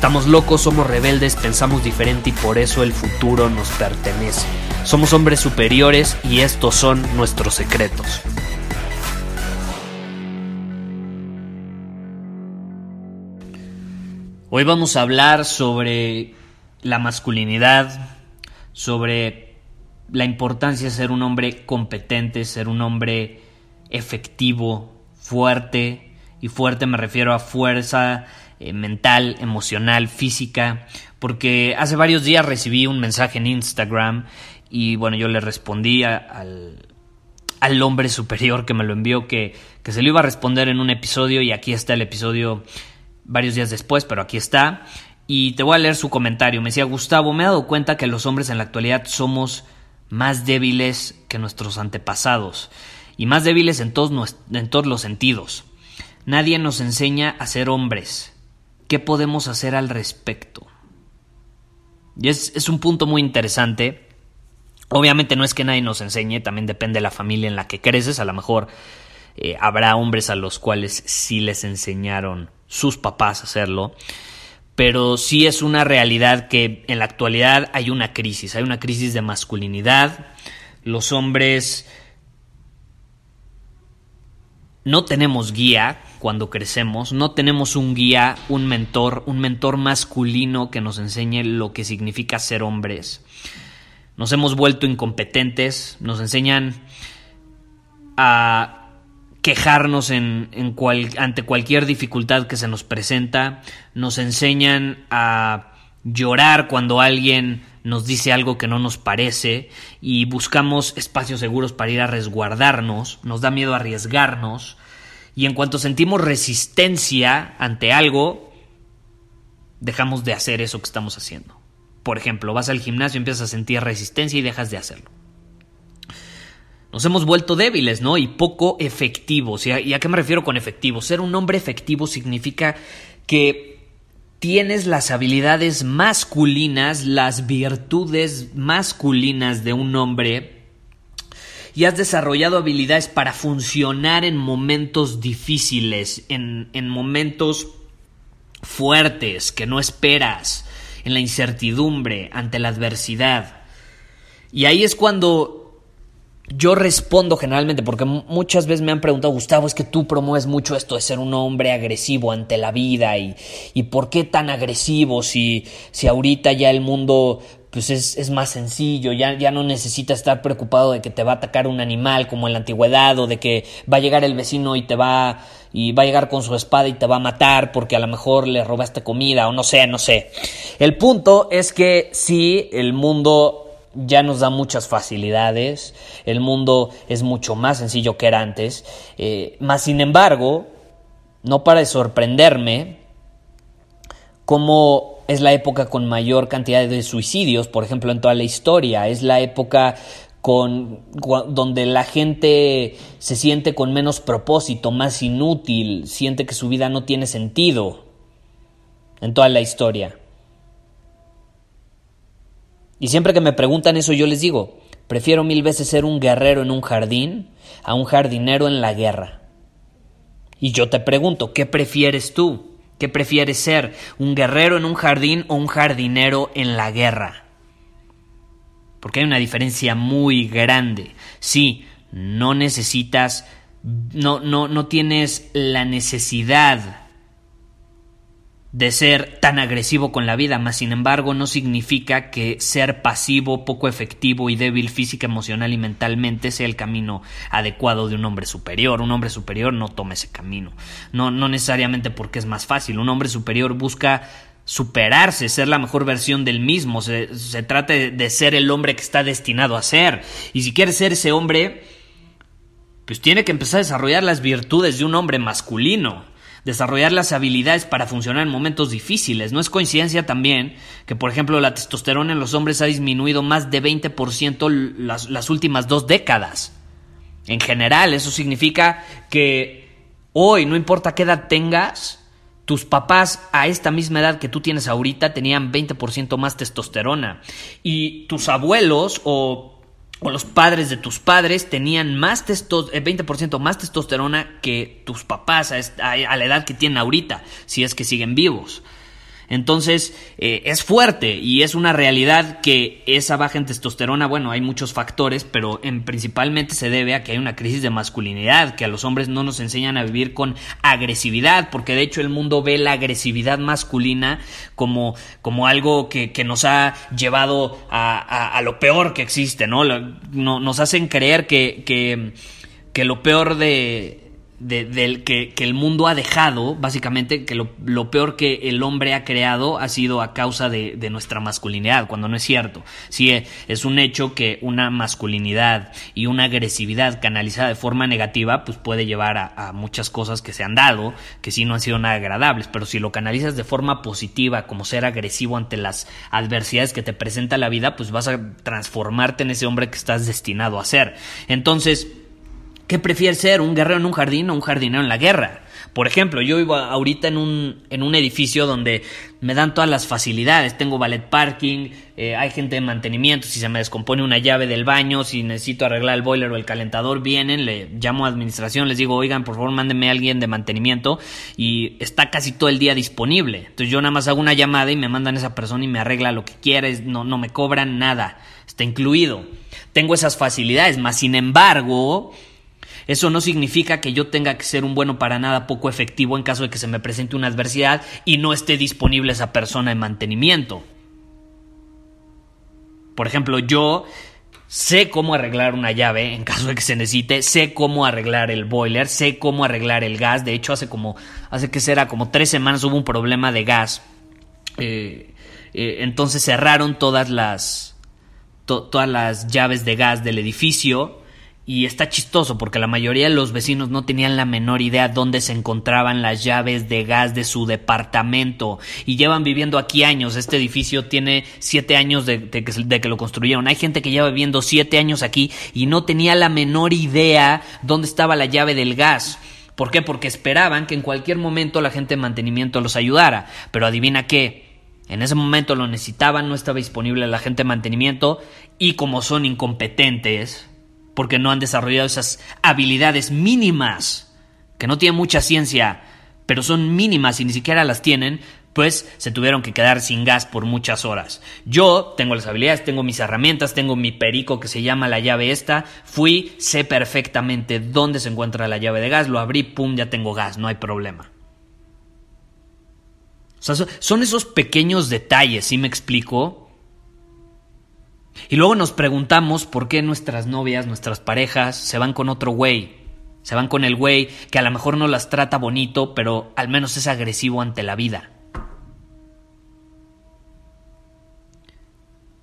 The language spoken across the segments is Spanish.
Estamos locos, somos rebeldes, pensamos diferente y por eso el futuro nos pertenece. Somos hombres superiores y estos son nuestros secretos. Hoy vamos a hablar sobre la masculinidad, sobre la importancia de ser un hombre competente, ser un hombre efectivo, fuerte, y fuerte me refiero a fuerza eh, mental, emocional, física, porque hace varios días recibí un mensaje en Instagram y bueno, yo le respondí al, al hombre superior que me lo envió que, que se lo iba a responder en un episodio y aquí está el episodio varios días después, pero aquí está y te voy a leer su comentario. Me decía, Gustavo, me he dado cuenta que los hombres en la actualidad somos más débiles que nuestros antepasados y más débiles en todos, en todos los sentidos. Nadie nos enseña a ser hombres. ¿Qué podemos hacer al respecto? Y es, es un punto muy interesante. Obviamente no es que nadie nos enseñe, también depende de la familia en la que creces. A lo mejor eh, habrá hombres a los cuales sí les enseñaron sus papás a hacerlo pero sí es una realidad que en la actualidad hay una crisis, hay una crisis de masculinidad, los hombres no tenemos guía cuando crecemos, no tenemos un guía, un mentor, un mentor masculino que nos enseñe lo que significa ser hombres. Nos hemos vuelto incompetentes, nos enseñan a quejarnos ante cualquier dificultad que se nos presenta, nos enseñan a llorar cuando alguien nos dice algo que no nos parece y buscamos espacios seguros para ir a resguardarnos, nos da miedo arriesgarnos y en cuanto sentimos resistencia ante algo, dejamos de hacer eso que estamos haciendo. Por ejemplo, vas al gimnasio, empiezas a sentir resistencia y dejas de hacerlo nos hemos vuelto débiles, ¿no? Y poco efectivos. ¿Y a, qué me refiero con efectivo? Ser un hombre efectivo significa que tienes las habilidades masculinas, las virtudes masculinas de un hombre y has desarrollado habilidades para funcionar en momentos difíciles, en, en momentos fuertes que no esperas, en la incertidumbre, ante la adversidad. Y ahí es cuando yo respondo generalmente, porque muchas veces me han preguntado, Gustavo, es que tú promueves mucho esto de ser un hombre agresivo ante la vida y, y por qué tan agresivo si, si ahorita ya el mundo pues es, es, más sencillo, ya, ya no necesitas estar preocupado de que te va a atacar un animal como en la antigüedad o de que va a llegar el vecino y te va y va a llegar con su espada y te va a matar porque a lo mejor le robaste comida o no sé, no sé. El punto es que si el mundo ya nos da muchas facilidades, el mundo es mucho más sencillo que era antes, eh, más sin embargo, no para de sorprenderme cómo es la época con mayor cantidad de suicidios, por ejemplo, en toda la historia, es la época con, donde la gente se siente con menos propósito, más inútil, siente que su vida no tiene sentido en toda la historia. Y siempre que me preguntan eso yo les digo, prefiero mil veces ser un guerrero en un jardín a un jardinero en la guerra. Y yo te pregunto, ¿qué prefieres tú? ¿Qué prefieres ser? ¿Un guerrero en un jardín o un jardinero en la guerra? Porque hay una diferencia muy grande. Sí, no necesitas, no, no, no tienes la necesidad de ser tan agresivo con la vida, mas sin embargo no significa que ser pasivo, poco efectivo y débil física, emocional y mentalmente sea el camino adecuado de un hombre superior. Un hombre superior no toma ese camino. No, no necesariamente porque es más fácil. Un hombre superior busca superarse, ser la mejor versión del mismo, se, se trata de ser el hombre que está destinado a ser. Y si quieres ser ese hombre, pues tiene que empezar a desarrollar las virtudes de un hombre masculino, desarrollar las habilidades para funcionar en momentos difíciles. No es coincidencia también que, por ejemplo, la testosterona en los hombres ha disminuido más de 20% las, las últimas dos décadas. En general, eso significa que hoy, no importa qué edad tengas, tus papás a esta misma edad que tú tienes ahorita tenían 20% más testosterona. Y tus abuelos o, los padres de tus padres tenían más 20% eh, más testosterona que tus papás a, a la edad que tienen ahorita, si es que siguen vivos. Entonces, eh, es fuerte y es una realidad que esa baja en testosterona, bueno, hay muchos factores, pero en, principalmente se debe a que hay una crisis de masculinidad, que a los hombres no nos enseñan a vivir con agresividad, porque de hecho el mundo ve la agresividad masculina como, como algo que, nos ha llevado a, a, lo peor que existe, ¿no? nos hacen creer que, que, que lo peor de, del que, el mundo ha dejado, básicamente, que lo, peor que el hombre ha creado ha sido a causa de, nuestra masculinidad, cuando no es cierto. Sí, eh, es un hecho que una masculinidad y una agresividad canalizada de forma negativa, pues puede llevar a, muchas cosas que se han dado, que sí no han sido nada agradables, pero si lo canalizas de forma positiva, como ser agresivo ante las adversidades que te presenta la vida, pues vas a transformarte en ese hombre que estás destinado a ser. Entonces, ¿Qué prefieres ser? ¿Un guerrero en un jardín o un jardinero en la guerra? Por ejemplo, yo vivo ahorita en un, en un edificio donde me dan todas las facilidades. Tengo ballet parking, eh, hay gente de mantenimiento. Si se me descompone una llave del baño, si necesito arreglar el boiler o el calentador, vienen, le llamo a administración, les digo, oigan, por favor, mándenme a alguien de mantenimiento. Y está casi todo el día disponible. Entonces yo nada más hago una llamada y me mandan a esa persona y me arregla lo que quiera. No, no me cobran nada. Está incluido. Tengo esas facilidades, más sin embargo eso no significa que yo tenga que ser un bueno para nada poco efectivo en caso de que se me presente una adversidad y no esté disponible esa persona en mantenimiento. Por ejemplo, yo sé cómo arreglar una llave en caso de que se necesite, sé cómo arreglar el boiler, sé cómo arreglar el gas. De hecho, hace como, hace que será como tres semanas hubo un problema de gas. Eh, eh, entonces cerraron todas las, todas las llaves de gas del edificio y está chistoso porque la mayoría de los vecinos no tenían la menor idea dónde se encontraban las llaves de gas de su departamento y llevan viviendo aquí años. Este edificio tiene siete años de, que, lo construyeron. Hay gente que lleva viviendo siete años aquí y no tenía la menor idea dónde estaba la llave del gas. ¿Por qué? Porque esperaban que en cualquier momento la gente de mantenimiento los ayudara. Pero adivina qué. En ese momento lo necesitaban, no estaba disponible la gente de mantenimiento y como son incompetentes, porque no han desarrollado esas habilidades mínimas, que no tienen mucha ciencia, pero son mínimas y ni siquiera las tienen, pues se tuvieron que quedar sin gas por muchas horas. Yo tengo las habilidades, tengo mis herramientas, tengo mi perico que se llama la llave esta, fui, sé perfectamente dónde se encuentra la llave de gas, lo abrí, pum, ya tengo gas, no hay problema. Son esos pequeños detalles, ¿sí me explico? Y luego nos preguntamos por qué nuestras novias, nuestras parejas, se van con otro güey. Se van con el güey que a lo mejor no las trata bonito, pero al menos es agresivo ante la vida.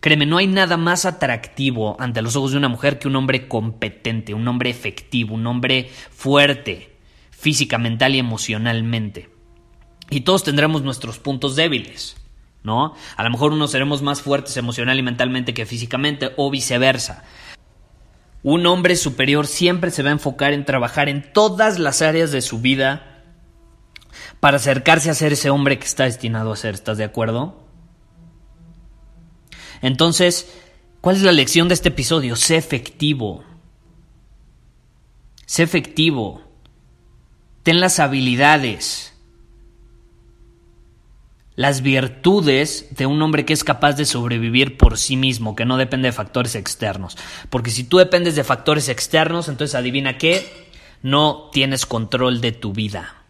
Créeme, no hay nada más atractivo ante los ojos de una mujer que un hombre competente, un hombre efectivo, un hombre fuerte, física, mental y emocionalmente. Y todos tendremos nuestros puntos débiles. ¿No? A lo mejor unos seremos más fuertes emocional y mentalmente que físicamente o viceversa. Un hombre superior siempre se va a enfocar en trabajar en todas las áreas de su vida para acercarse a ser ese hombre que está destinado a ser, ¿estás de acuerdo? Entonces, ¿cuál es la lección de este episodio? Sé efectivo. Sé efectivo. Ten las habilidades las virtudes de un hombre que es capaz de sobrevivir por sí mismo, que no depende de factores externos. Porque si tú dependes de factores externos, entonces adivina qué, no tienes control de tu vida.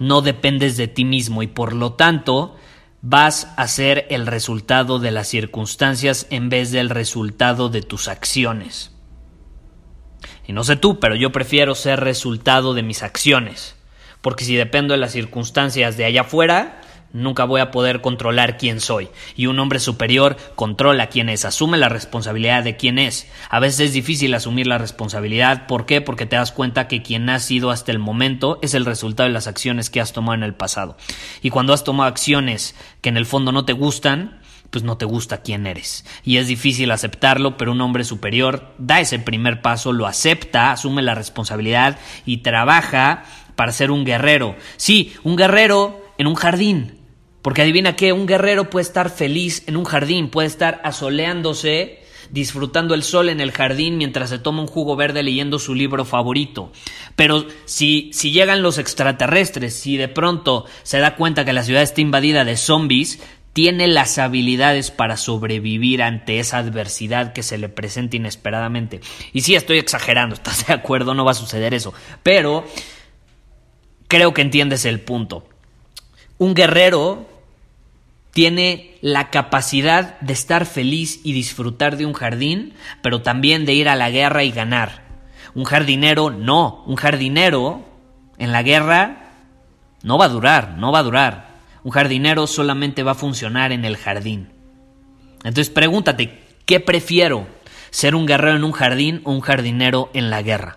No dependes de ti mismo y por lo tanto vas a ser el resultado de las circunstancias en vez del resultado de tus acciones. Y no sé tú, pero yo prefiero ser resultado de mis acciones. Porque si dependo de las circunstancias de allá afuera, nunca voy a poder controlar quién soy. Y un hombre superior controla quién es, asume la responsabilidad de quién es. A veces es difícil asumir la responsabilidad. ¿Por qué? Porque te das cuenta que quien has sido hasta el momento es el resultado de las acciones que has tomado en el pasado. Y cuando has tomado acciones que en el fondo no te gustan, pues no te gusta quién eres. Y es difícil aceptarlo, pero un hombre superior da ese primer paso, lo acepta, asume la responsabilidad y trabaja para ser un guerrero. Sí, un guerrero en un jardín, porque adivina qué, un guerrero puede estar feliz en un jardín, puede estar asoleándose, disfrutando el sol en el jardín mientras se toma un jugo verde leyendo su libro favorito. Pero si, si llegan los extraterrestres, si de pronto se da cuenta que la ciudad está invadida de zombies, tiene las habilidades para sobrevivir ante esa adversidad que se le presenta inesperadamente. Y sí, estoy exagerando, ¿estás de acuerdo? No va a suceder eso. Pero creo que entiendes el punto. Un guerrero tiene la capacidad de estar feliz y disfrutar de un jardín, pero también de ir a la guerra y ganar. Un jardinero no, un jardinero en la guerra no va a durar, no va a durar. Un jardinero solamente va a funcionar en el jardín. Entonces pregúntate, ¿qué prefiero? ¿Ser un guerrero en un jardín o un jardinero en la guerra?